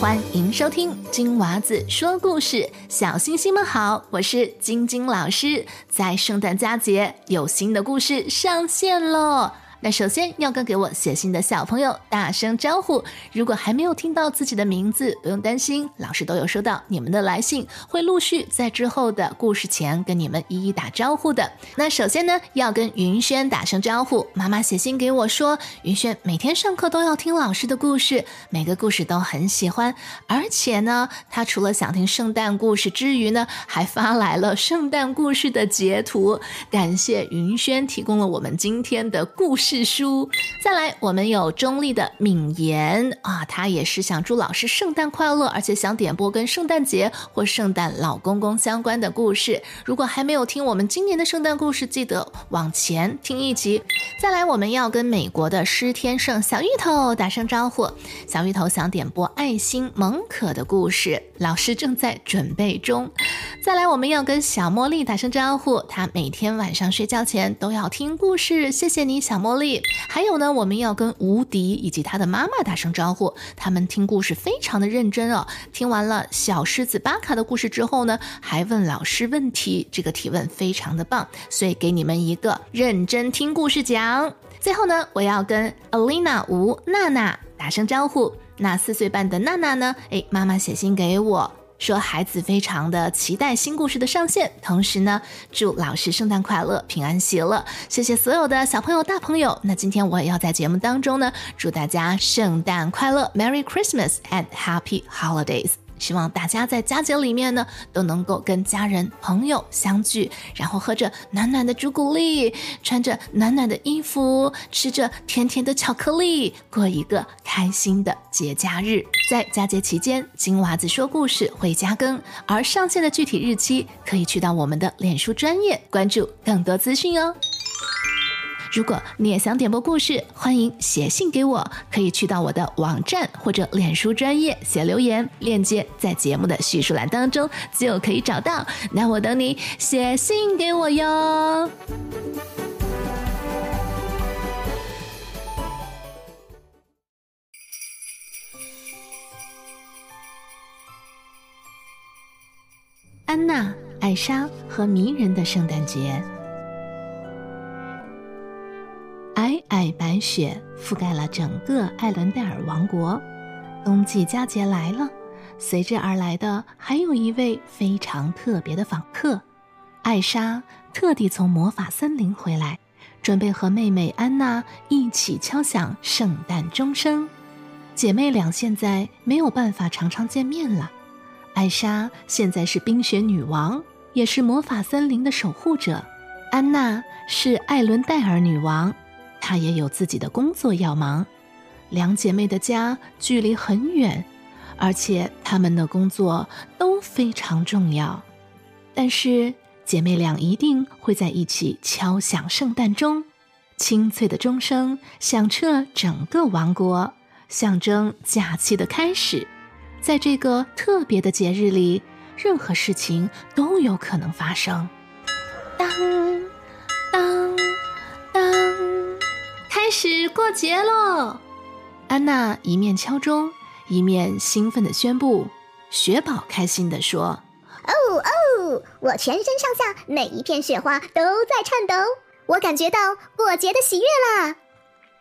欢迎收听金娃子说故事，小星星们好，我是晶晶老师，在圣诞佳节有新的故事上线喽。那首先要跟给我写信的小朋友打声招呼。如果还没有听到自己的名字，不用担心，老师都有收到你们的来信，会陆续在之后的故事前跟你们一一打招呼的。那首先呢，要跟云轩打声招呼。妈妈写信给我说，云轩每天上课都要听老师的故事，每个故事都很喜欢，而且呢，他除了想听圣诞故事之余呢，还发来了圣诞故事的截图。感谢云轩提供了我们今天的故事。是书，再来，我们有中立的敏言啊，他也是想祝老师圣诞快乐，而且想点播跟圣诞节或圣诞老公公相关的故事。如果还没有听我们今年的圣诞故事，记得往前听一集。再来，我们要跟美国的施天胜小芋头打声招呼，小芋头想点播爱心蒙可的故事，老师正在准备中。再来，我们要跟小茉莉打声招呼，她每天晚上睡觉前都要听故事，谢谢你，小茉。莉，还有呢，我们要跟无敌以及他的妈妈打声招呼。他们听故事非常的认真哦。听完了小狮子巴卡的故事之后呢，还问老师问题，这个提问非常的棒，所以给你们一个认真听故事奖。最后呢，我要跟 Alina 吴娜娜打声招呼。那四岁半的娜娜呢？哎，妈妈写信给我。说孩子非常的期待新故事的上线，同时呢，祝老师圣诞快乐、平安喜乐。谢谢所有的小朋友、大朋友。那今天我也要在节目当中呢，祝大家圣诞快乐，Merry Christmas and Happy Holidays。希望大家在佳节里面呢，都能够跟家人朋友相聚，然后喝着暖暖的朱古力，穿着暖暖的衣服，吃着甜甜的巧克力，过一个开心的节假日。在佳节期间，金娃子说故事会加更，而上线的具体日期可以去到我们的脸书专业关注更多资讯哦。如果你也想点播故事，欢迎写信给我，可以去到我的网站或者脸书专业写留言，链接在节目的叙述栏当中就可以找到。那我等你写信给我哟。安娜、艾莎和迷人的圣诞节。皑白雪覆盖了整个艾伦戴尔王国，冬季佳节来了，随之而来的还有一位非常特别的访客，艾莎特地从魔法森林回来，准备和妹妹安娜一起敲响圣诞钟声。姐妹俩现在没有办法常常见面了。艾莎现在是冰雪女王，也是魔法森林的守护者；安娜是艾伦戴尔女王。她也有自己的工作要忙，两姐妹的家距离很远，而且她们的工作都非常重要。但是姐妹俩一定会在一起敲响圣诞钟，清脆的钟声响彻整个王国，象征假期的开始。在这个特别的节日里，任何事情都有可能发生。当开始过节喽！安娜一面敲钟，一面兴奋地宣布。雪宝开心地说：“哦哦，我全身上下每一片雪花都在颤抖，我感觉到过节的喜悦啦！”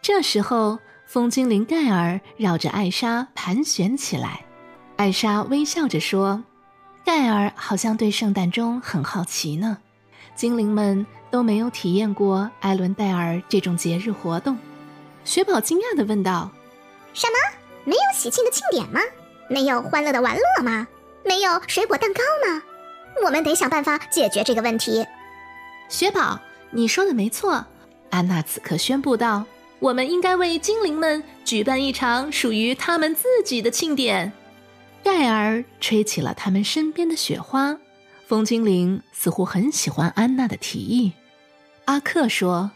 这时候，风精灵盖尔绕着艾莎盘旋起来。艾莎微笑着说：“盖尔好像对圣诞钟很好奇呢。”精灵们。都没有体验过艾伦戴尔这种节日活动，雪宝惊讶地问道：“什么？没有喜庆的庆典吗？没有欢乐的玩乐吗？没有水果蛋糕吗？我们得想办法解决这个问题。”雪宝，你说的没错，安娜此刻宣布道：“我们应该为精灵们举办一场属于他们自己的庆典。”盖尔吹起了他们身边的雪花，风精灵似乎很喜欢安娜的提议。阿克说：“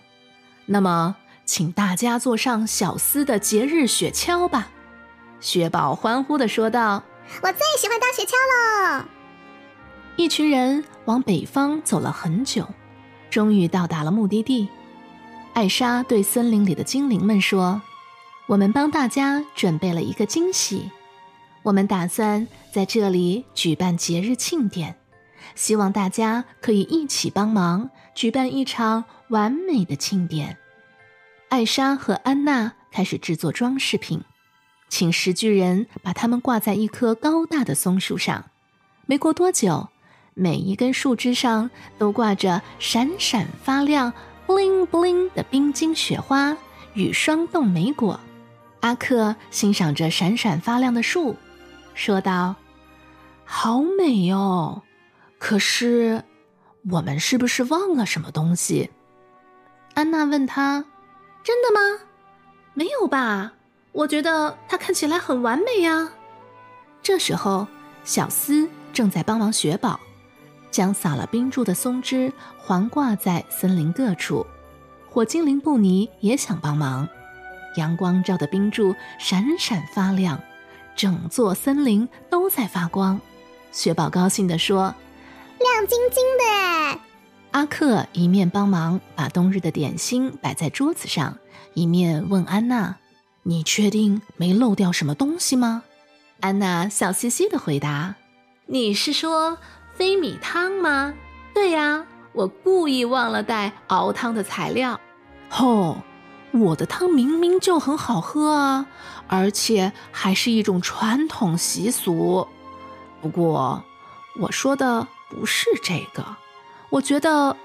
那么，请大家坐上小斯的节日雪橇吧。”雪宝欢呼地说道：“我最喜欢搭雪橇喽。”一群人往北方走了很久，终于到达了目的地。艾莎对森林里的精灵们说：“我们帮大家准备了一个惊喜，我们打算在这里举办节日庆典，希望大家可以一起帮忙举办一场完美的庆典。艾莎和安娜开始制作装饰品，请石巨人把它们挂在一棵高大的松树上。没过多久，每一根树枝上都挂着闪闪发亮、bling bling 的冰晶雪花与霜冻莓果。阿克欣赏着闪闪发亮的树。说道：“好美哦，可是我们是不是忘了什么东西？”安娜问他：“真的吗？没有吧？我觉得它看起来很完美呀。”这时候，小斯正在帮忙雪宝，将撒了冰柱的松枝环挂在森林各处。火精灵布尼也想帮忙，阳光照的冰柱闪闪发亮。整座森林都在发光，雪宝高兴地说：“亮晶晶的！”阿克一面帮忙把冬日的点心摆在桌子上，一面问安娜：“你确定没漏掉什么东西吗？”安娜笑嘻嘻的回答：“你是说飞米汤吗？对呀，我故意忘了带熬汤的材料。”吼。我的汤明明就很好喝啊，而且还是一种传统习俗。不过，我说的不是这个。我觉得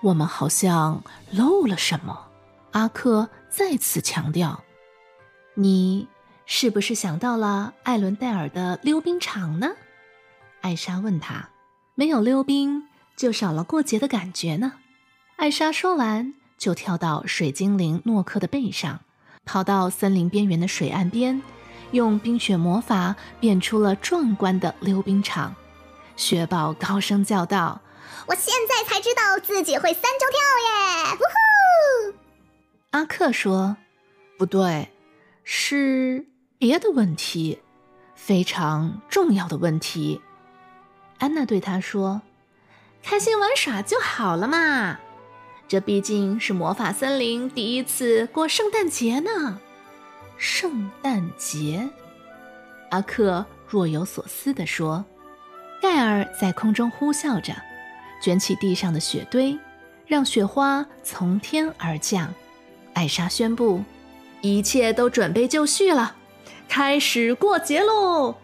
我们好像漏了什么。阿克再次强调：“你是不是想到了艾伦戴尔的溜冰场呢？”艾莎问他：“没有溜冰，就少了过节的感觉呢。”艾莎说完。就跳到水精灵诺克的背上，跑到森林边缘的水岸边，用冰雪魔法变出了壮观的溜冰场。雪宝高声叫道：“我现在才知道自己会三周跳耶！”呜呼！阿克说：“不对，是别的问题，非常重要的问题。”安娜对他说：“开心玩耍就好了嘛。”这毕竟是魔法森林第一次过圣诞节呢。圣诞节，阿克若有所思地说。盖尔在空中呼啸着，卷起地上的雪堆，让雪花从天而降。艾莎宣布，一切都准备就绪了，开始过节喽！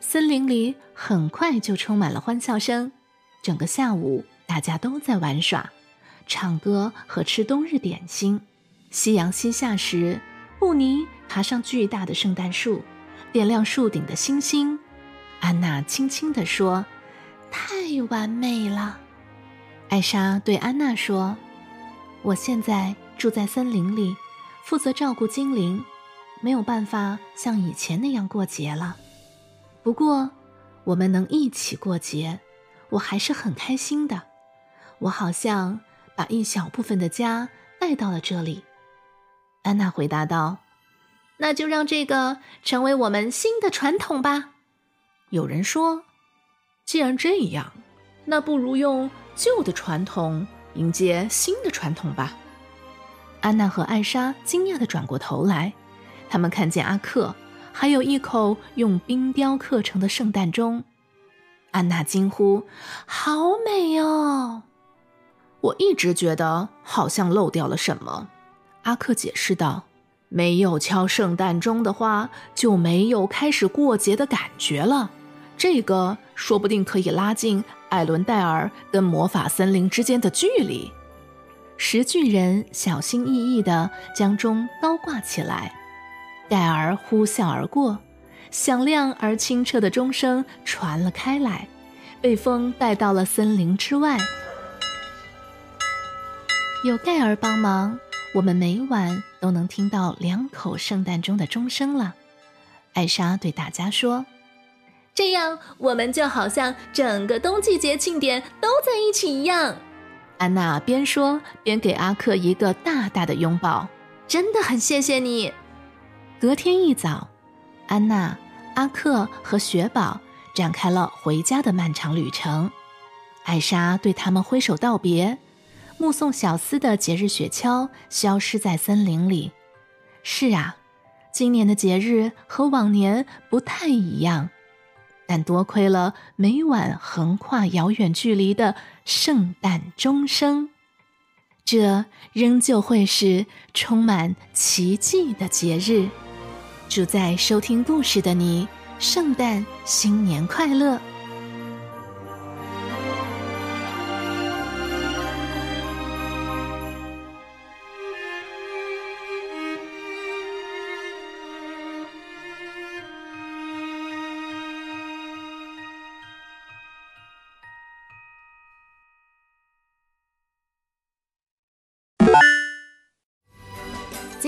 森林里很快就充满了欢笑声。整个下午，大家都在玩耍。唱歌和吃冬日点心。夕阳西下时，布尼爬上巨大的圣诞树，点亮树顶的星星。安娜轻轻地说：“太完美了。”艾莎对安娜说：“我现在住在森林里，负责照顾精灵，没有办法像以前那样过节了。不过，我们能一起过节，我还是很开心的。我好像……”把一小部分的家带到了这里，安娜回答道：“那就让这个成为我们新的传统吧。”有人说：“既然这样，那不如用旧的传统迎接新的传统吧。”安娜和艾莎惊讶的转过头来，他们看见阿克还有一口用冰雕刻成的圣诞钟。安娜惊呼：“好美哦！”我一直觉得好像漏掉了什么，阿克解释道：“没有敲圣诞钟的话，就没有开始过节的感觉了。这个说不定可以拉近艾伦戴尔跟魔法森林之间的距离。”石巨人小心翼翼地将钟高挂起来，戴尔呼啸而过，响亮而清澈的钟声传了开来，被风带到了森林之外。有盖尔帮忙，我们每晚都能听到两口圣诞钟的钟声了。艾莎对大家说：“这样我们就好像整个冬季节庆典都在一起一样。”安娜边说边给阿克一个大大的拥抱，真的很谢谢你。隔天一早，安娜、阿克和雪宝展开了回家的漫长旅程。艾莎对他们挥手道别。目送小斯的节日雪橇消失在森林里。是啊，今年的节日和往年不太一样，但多亏了每晚横跨遥远距离的圣诞钟声，这仍旧会是充满奇迹的节日。祝在收听故事的你，圣诞新年快乐！